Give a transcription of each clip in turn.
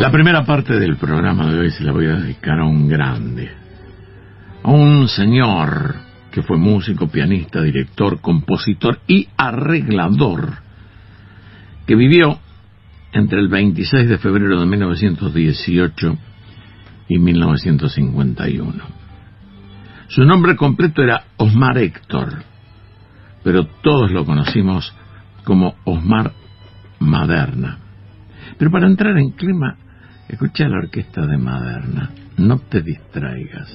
La primera parte del programa de hoy se la voy a dedicar a un grande, a un señor que fue músico, pianista, director, compositor y arreglador, que vivió entre el 26 de febrero de 1918 y 1951. Su nombre completo era Osmar Héctor, pero todos lo conocimos como Osmar Maderna. Pero para entrar en clima, escucha la orquesta de Maderna. No te distraigas.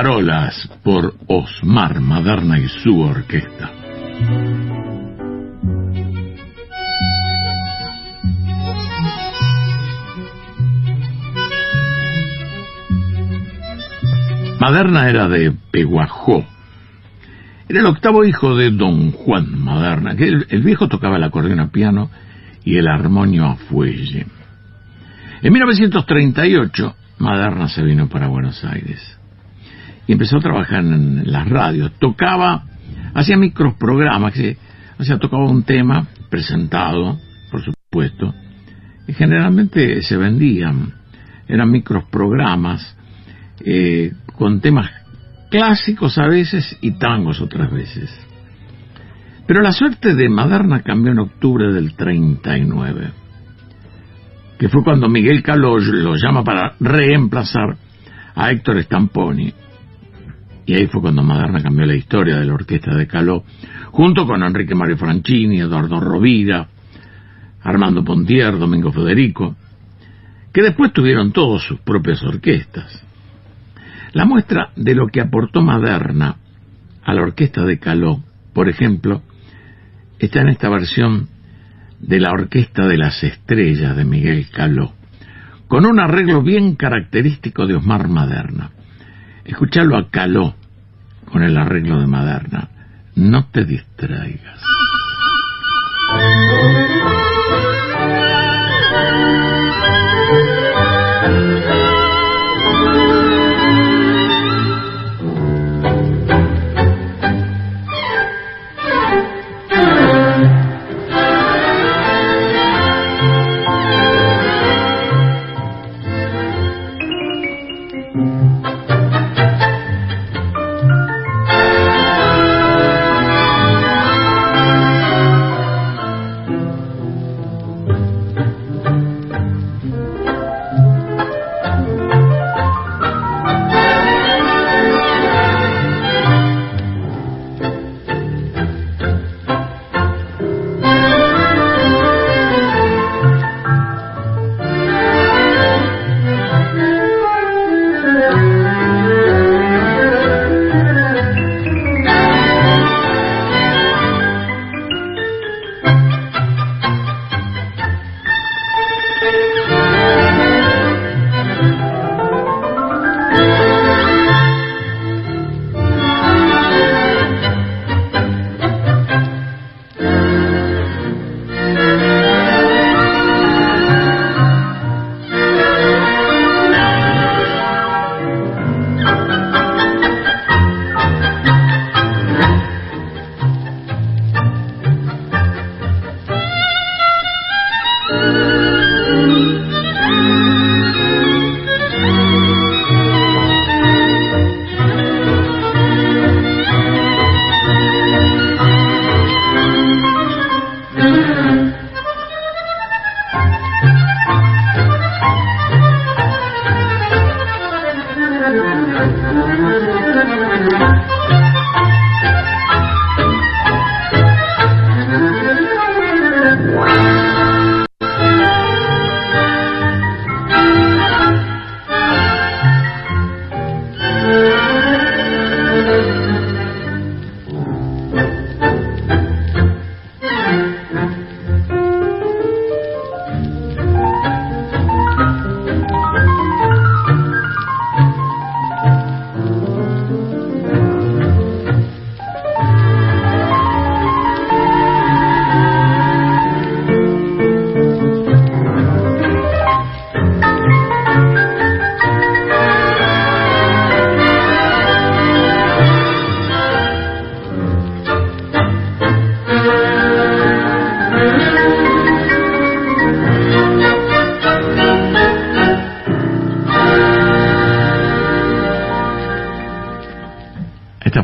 Marne de Arolas por Osmar Maderna y su orquesta. Maderna era de Peguajó. Era el octavo hijo de don Juan Maderna, que el, el viejo tocaba el acordeón a piano y el armonio a fuelle. En 1938, Maderna se vino para Buenos Aires y empezó a trabajar en las radios. Tocaba, hacía microprogramas, que, o sea, tocaba un tema presentado, por supuesto, y generalmente se vendían. Eran microprogramas eh, con temas clásicos a veces y tangos otras veces. Pero la suerte de Maderna cambió en octubre del 39, que fue cuando Miguel Caló lo llama para reemplazar a Héctor Stamponi. Y ahí fue cuando Maderna cambió la historia de la orquesta de Caló, junto con Enrique Mario Franchini, Eduardo Rovira, Armando Pontier, Domingo Federico, que después tuvieron todos sus propias orquestas. La muestra de lo que aportó Maderna a la orquesta de Caló, por ejemplo, está en esta versión de la Orquesta de las Estrellas de Miguel Caló, con un arreglo bien característico de Osmar Maderna. Escuchalo a Caló con el arreglo de maderna, No te distraigas.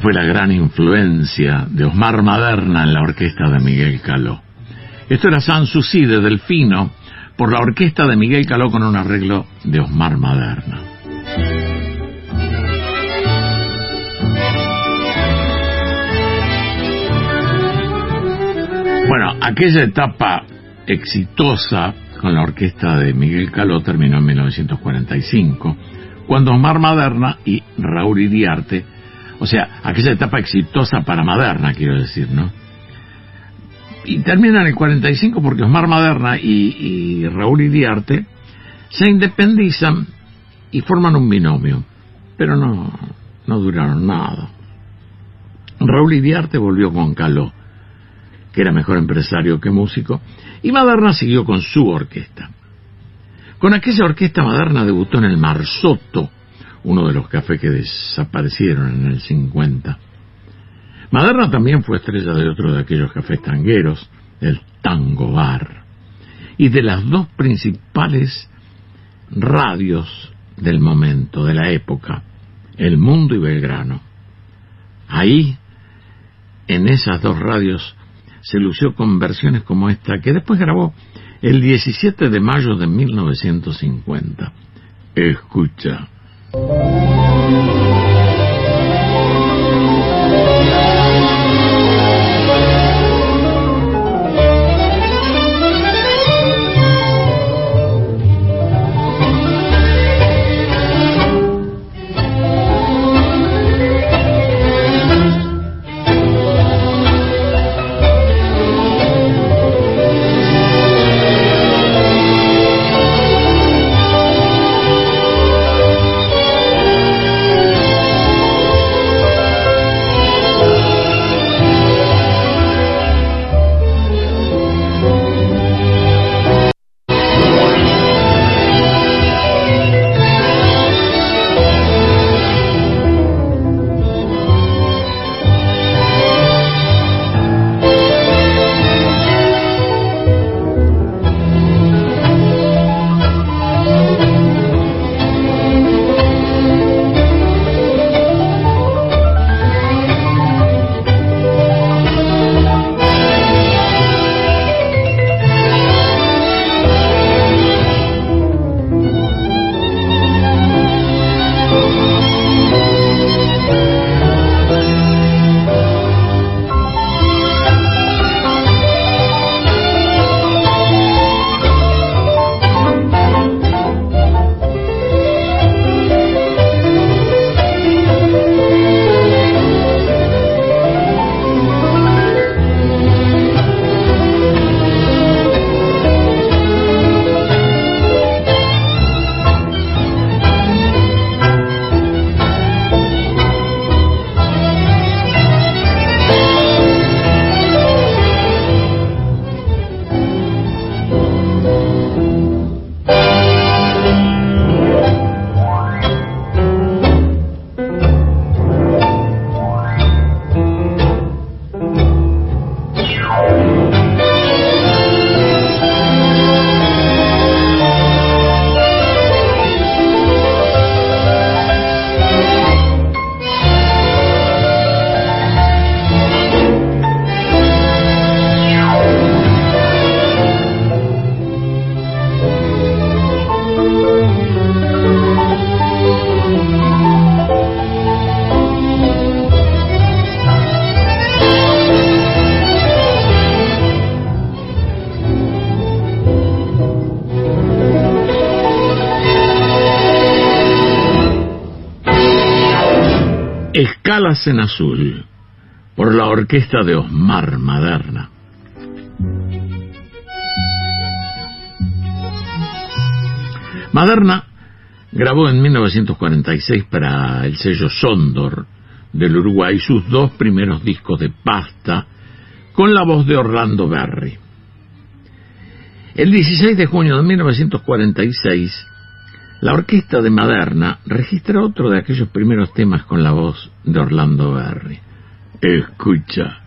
Fue la gran influencia de Osmar Maderna en la orquesta de Miguel Caló. Esto era Sanssouci de Delfino por la orquesta de Miguel Caló con un arreglo de Osmar Maderna. Bueno, aquella etapa exitosa con la orquesta de Miguel Caló terminó en 1945, cuando Osmar Maderna y Raúl Iriarte o sea, aquella etapa exitosa para Maderna, quiero decir, ¿no? Y termina en el 45 porque Osmar Maderna y, Raúl Iriarte se independizan y forman un binomio, pero no, no duraron nada. Raúl Iriarte volvió con Caló, que era mejor empresario que músico, y Maderna siguió con su orquesta. Con aquella orquesta Maderna debutó en el Marsotto, uno de los cafés que desaparecieron en el 50. Maderna también fue estrella de otro de aquellos cafés tangueros, el Tango Bar, y de las dos principales radios del momento, de la época, El Mundo y Belgrano. Ahí, en esas dos radios, se lució con versiones como esta, que después grabó el 17 de mayo de 1950. Escucha. うん。En Azul, por la orquesta de Osmar Maderna. Maderna grabó en 1946 para el sello Sondor del Uruguay sus dos primeros discos de pasta con la voz de Orlando Berry. El 16 de junio de 1946, la orquesta de Maderna registra otro de aquellos primeros temas con la voz de Orlando Berry. Escucha.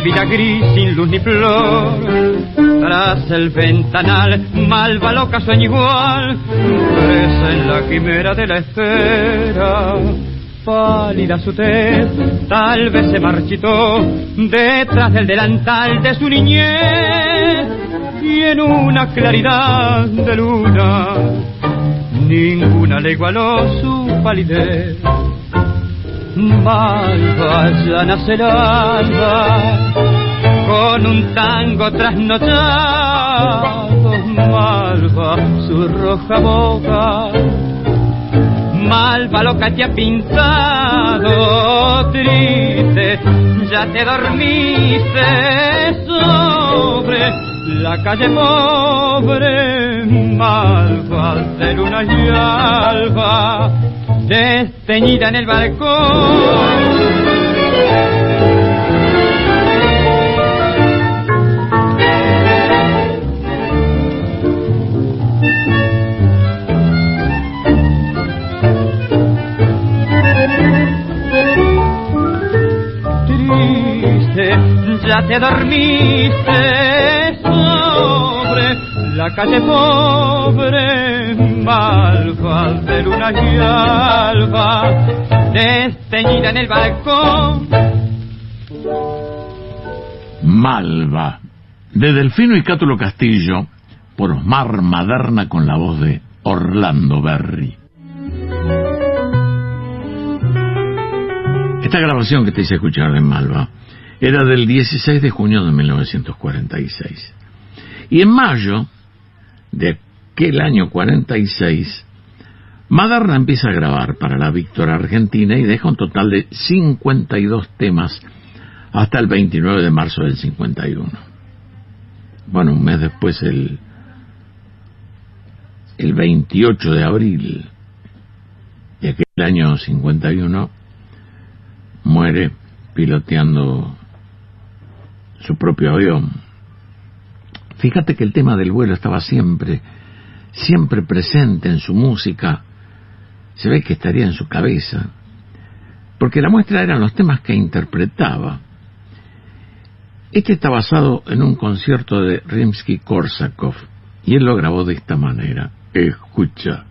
Gris sin luz ni flor. Tras el ventanal, malva loca sueña igual, presa en la quimera de la esfera. Pálida su tez, tal vez se marchitó detrás del delantal de su niñez y en una claridad de luna ninguna le igualó su palidez. Malva ya nace el con un tango trasnochado, malva su roja boca, malva lo que te ha pintado, triste, ya te dormiste sobre la calle pobre, malva de luna y alba, desteñida en el balcón. Ya te dormiste la calle pobre, malva de luna y alba, desteñida en el balcón. Malva, de Delfino y Cátulo Castillo, por Osmar Maderna con la voz de Orlando Berry. Esta grabación que te hice escuchar en Malva era del 16 de junio de 1946. Y en mayo de aquel año 46, Maderna empieza a grabar para la Víctora Argentina y deja un total de 52 temas hasta el 29 de marzo del 51. Bueno, un mes después, el, el 28 de abril de aquel año 51, muere piloteando su propio avión. Fíjate que el tema del vuelo estaba siempre, siempre presente en su música. Se ve que estaría en su cabeza. Porque la muestra eran los temas que interpretaba. Este está basado en un concierto de Rimsky-Korsakov y él lo grabó de esta manera. Escucha.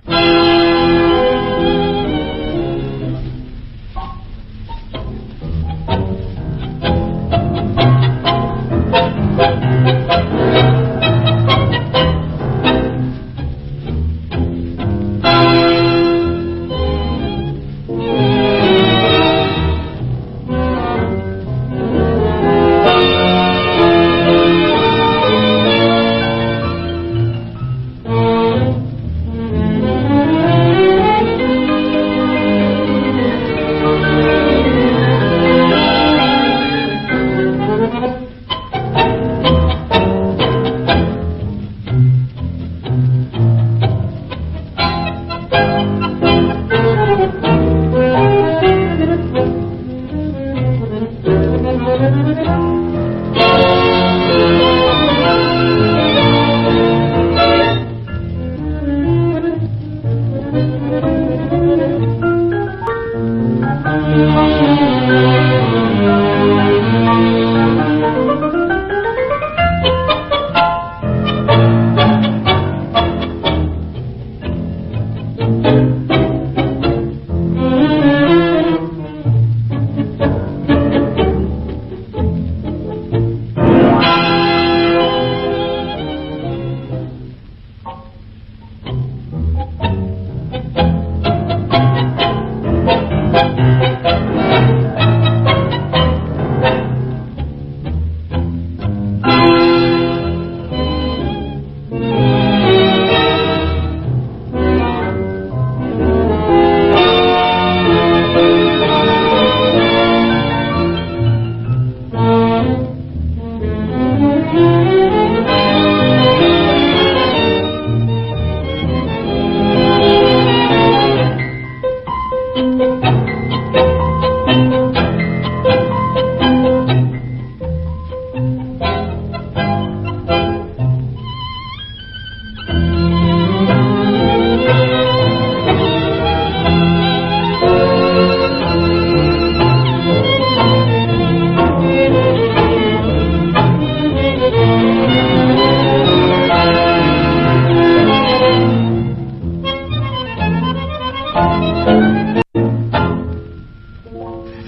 thank you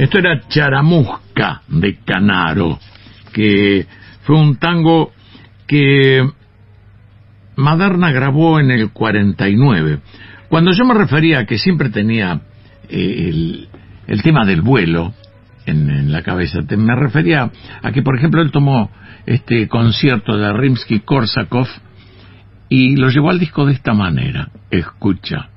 Esto era Charamusca de Canaro, que fue un tango que Maderna grabó en el 49. Cuando yo me refería a que siempre tenía eh, el, el, tema del vuelo en, la cabeza, me refería a que, por ejemplo, él tomó este concierto de Rimsky-Korsakov y lo llevó al disco de esta manera. Escucha.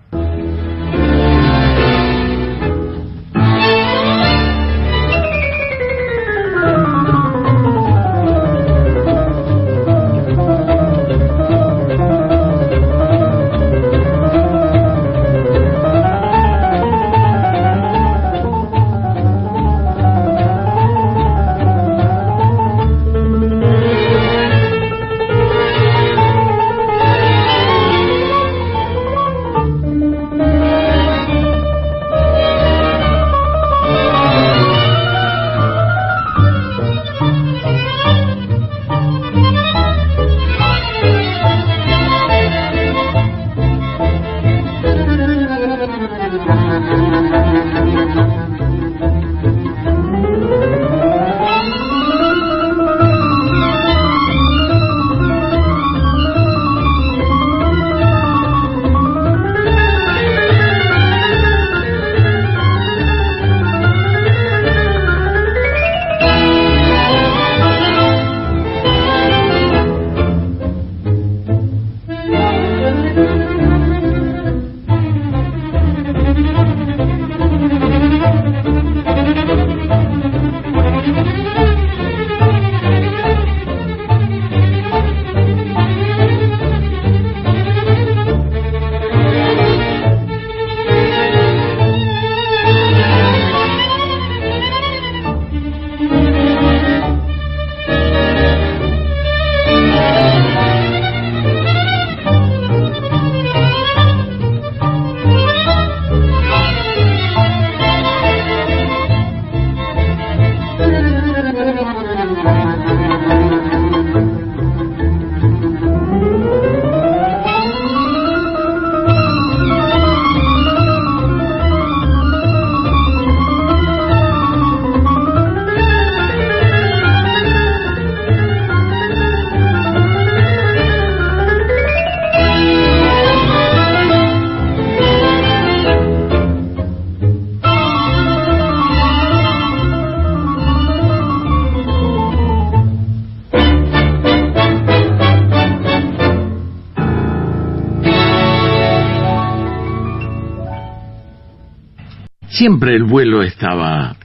Siempre el vuelo estaba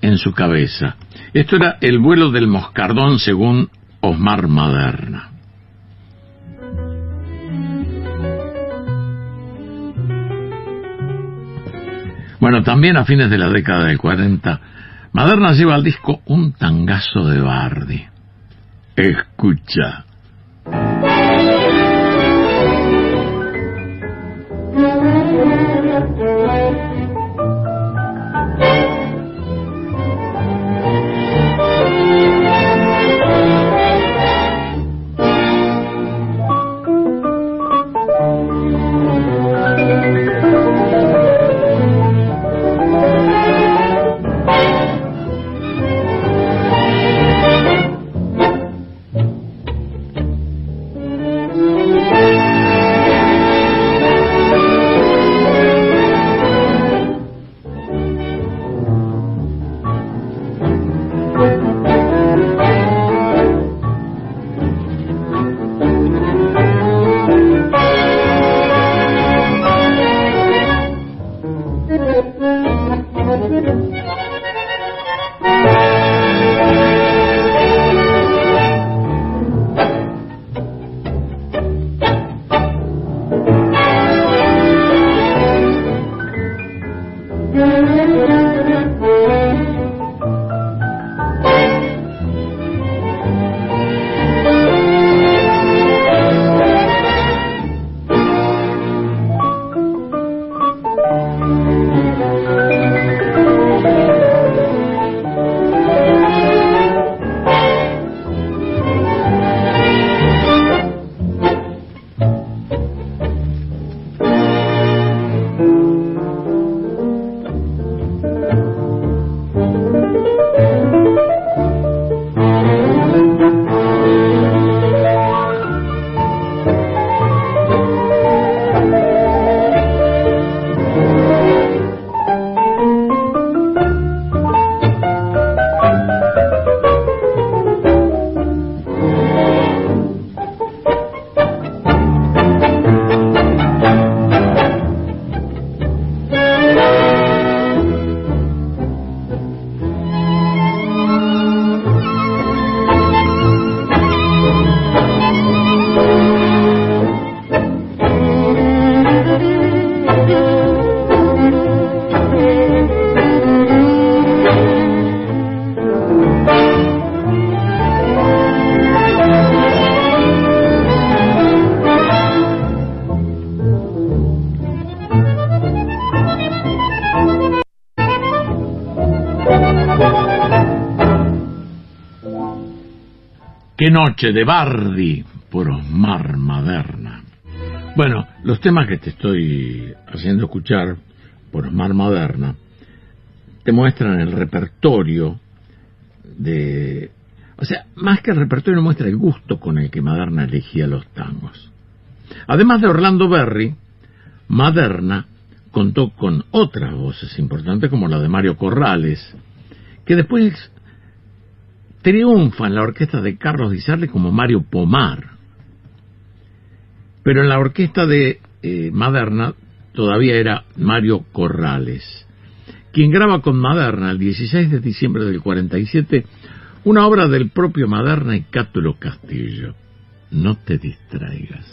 en su cabeza. Esto era el vuelo del moscardón según Osmar Maderna. Bueno, también a fines de la década del 40, Maderna lleva al disco un tangazo de Bardi. Escucha. Noche de Bardi por Osmar Maderna. Bueno, los temas que te estoy haciendo escuchar por Osmar Maderna te muestran el repertorio de... O sea, más que el repertorio muestra el gusto con el que Maderna elegía los tangos. Además de Orlando Berry, Maderna contó con otras voces importantes como la de Mario Corrales, que después triunfa en la orquesta de Carlos Di como Mario Pomar. Pero en la orquesta de eh, Maderna todavía era Mario Corrales, quien graba con Maderna el 16 de diciembre del 47 una obra del propio Maderna y Cátulo Castillo. No te distraigas.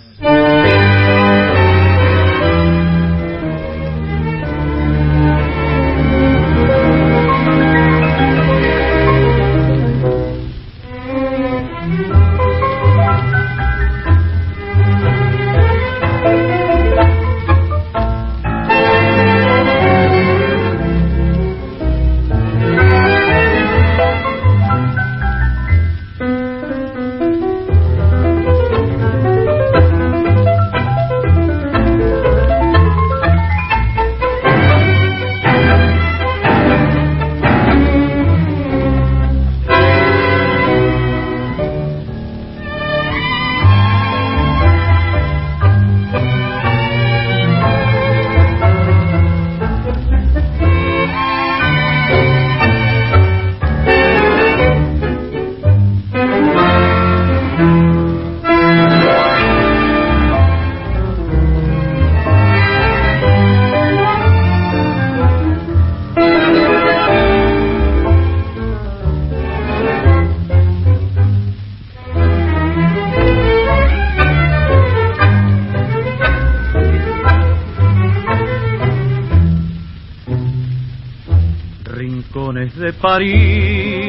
París,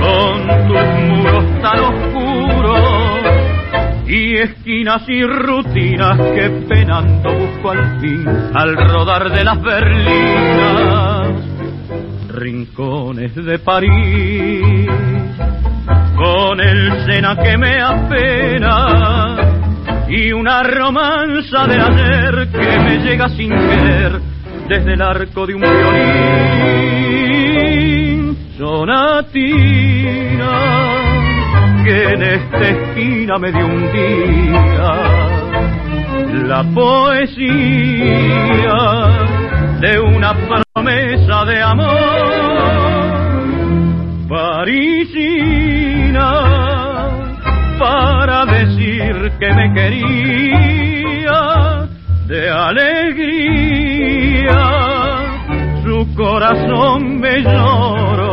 con tus muros tan oscuros y esquinas y rutinas que penando busco al fin al rodar de las berlinas, rincones de París, con el Sena que me apena y una romanza de ayer que me llega sin querer desde el arco de un violín sonatina que en esta esquina me dio un día. La poesía de una promesa de amor parisina para decir que me quería de alegría, su corazón me lloró.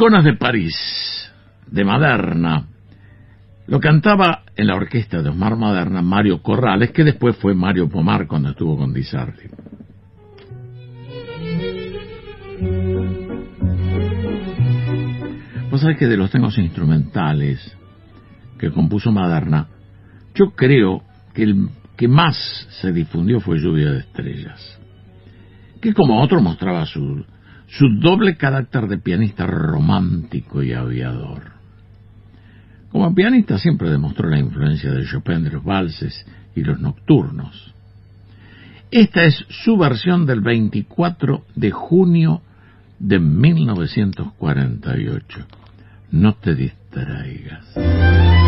Rinconas de París, de Maderna. Lo cantaba en la orquesta de Osmar Maderna Mario Corrales, que después fue Mario Pomar cuando estuvo con Di Vos sabés que de los temas instrumentales que compuso Maderna, yo creo que el que más se difundió fue Lluvia de Estrellas, que como otro mostraba su, su doble carácter de pianista romántico y aviador. Como pianista siempre demostró la influencia de Chopin de los valses y los nocturnos. Esta es su versión del 24 de junio de 1948 no te distraigas.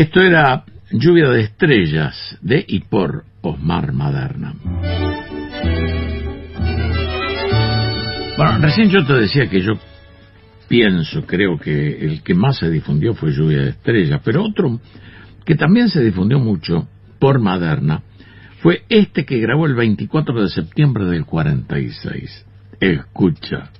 Esto era Lluvia de Estrellas de y por Osmar Maderna. Bueno, recién yo te decía que yo pienso, creo que el que más se difundió fue Lluvia de Estrellas, pero otro que también se difundió mucho por Maderna fue este que grabó el 24 de septiembre del 46. Escucha.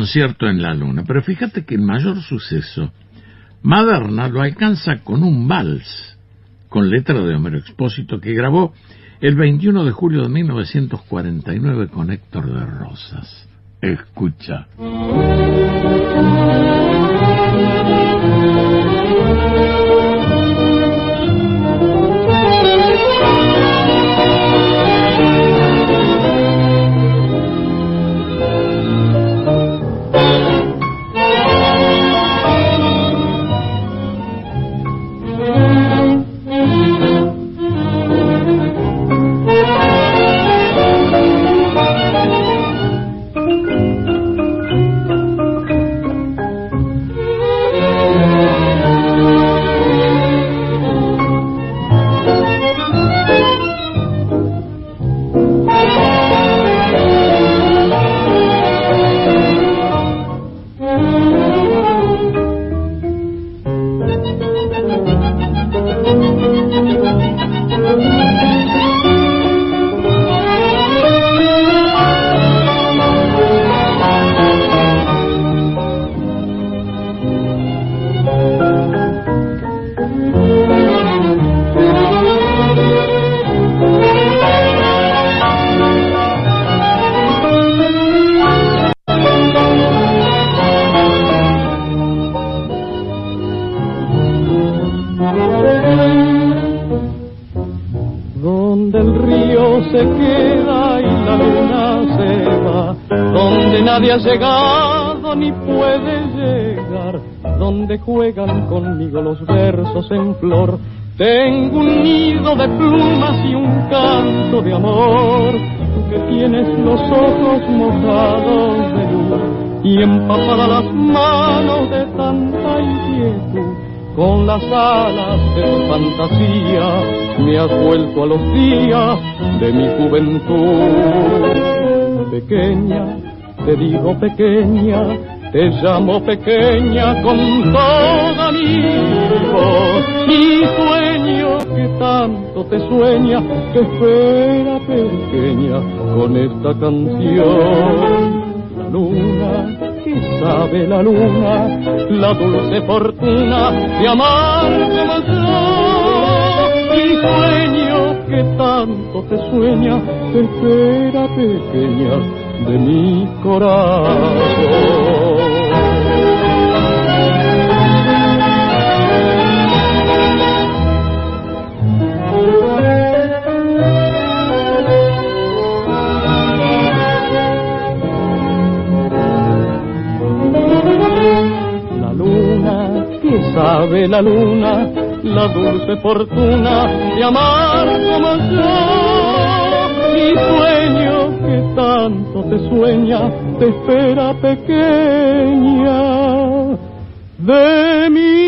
Concierto en la luna. Pero fíjate que el mayor suceso, Maderna lo alcanza con un vals, con letra de Homero Expósito, que grabó el 21 de julio de 1949 con Héctor de Rosas. Escucha. Ha llegado ni puede llegar, donde juegan conmigo los versos en flor, Tengo un nido de plumas y un canto de amor, que tienes los ojos mojados de luz y empapadas las manos de tanta inquietud. Con las alas de tu fantasía me has vuelto a los días de mi juventud. Pequeña, te digo pequeña, te llamo pequeña con toda mi voz y sueño que tanto te sueña, que espera pequeña con esta canción. La luna, que sabe la luna, la dulce fortuna de amar como yo. Y sueño que tanto te sueña, que espera pequeña de mi corazón. La luna, que sabe la luna, la dulce fortuna de amar como yo, mi sueño que tanto te sueña, te espera pequeña de mi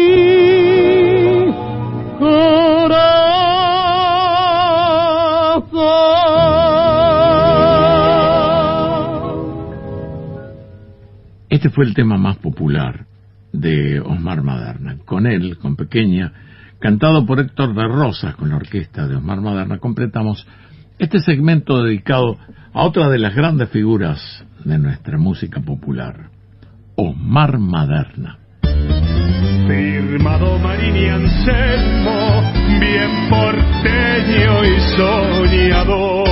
corazón. Este fue el tema más popular de Osmar Maderna. Con él, con Pequeña, cantado por Héctor de Rosas con la orquesta de Osmar Maderna, completamos este segmento dedicado a otra de las grandes figuras de nuestra música popular, Osmar Maderna. Firmado Marini Anselmo, bien porteño y soñador.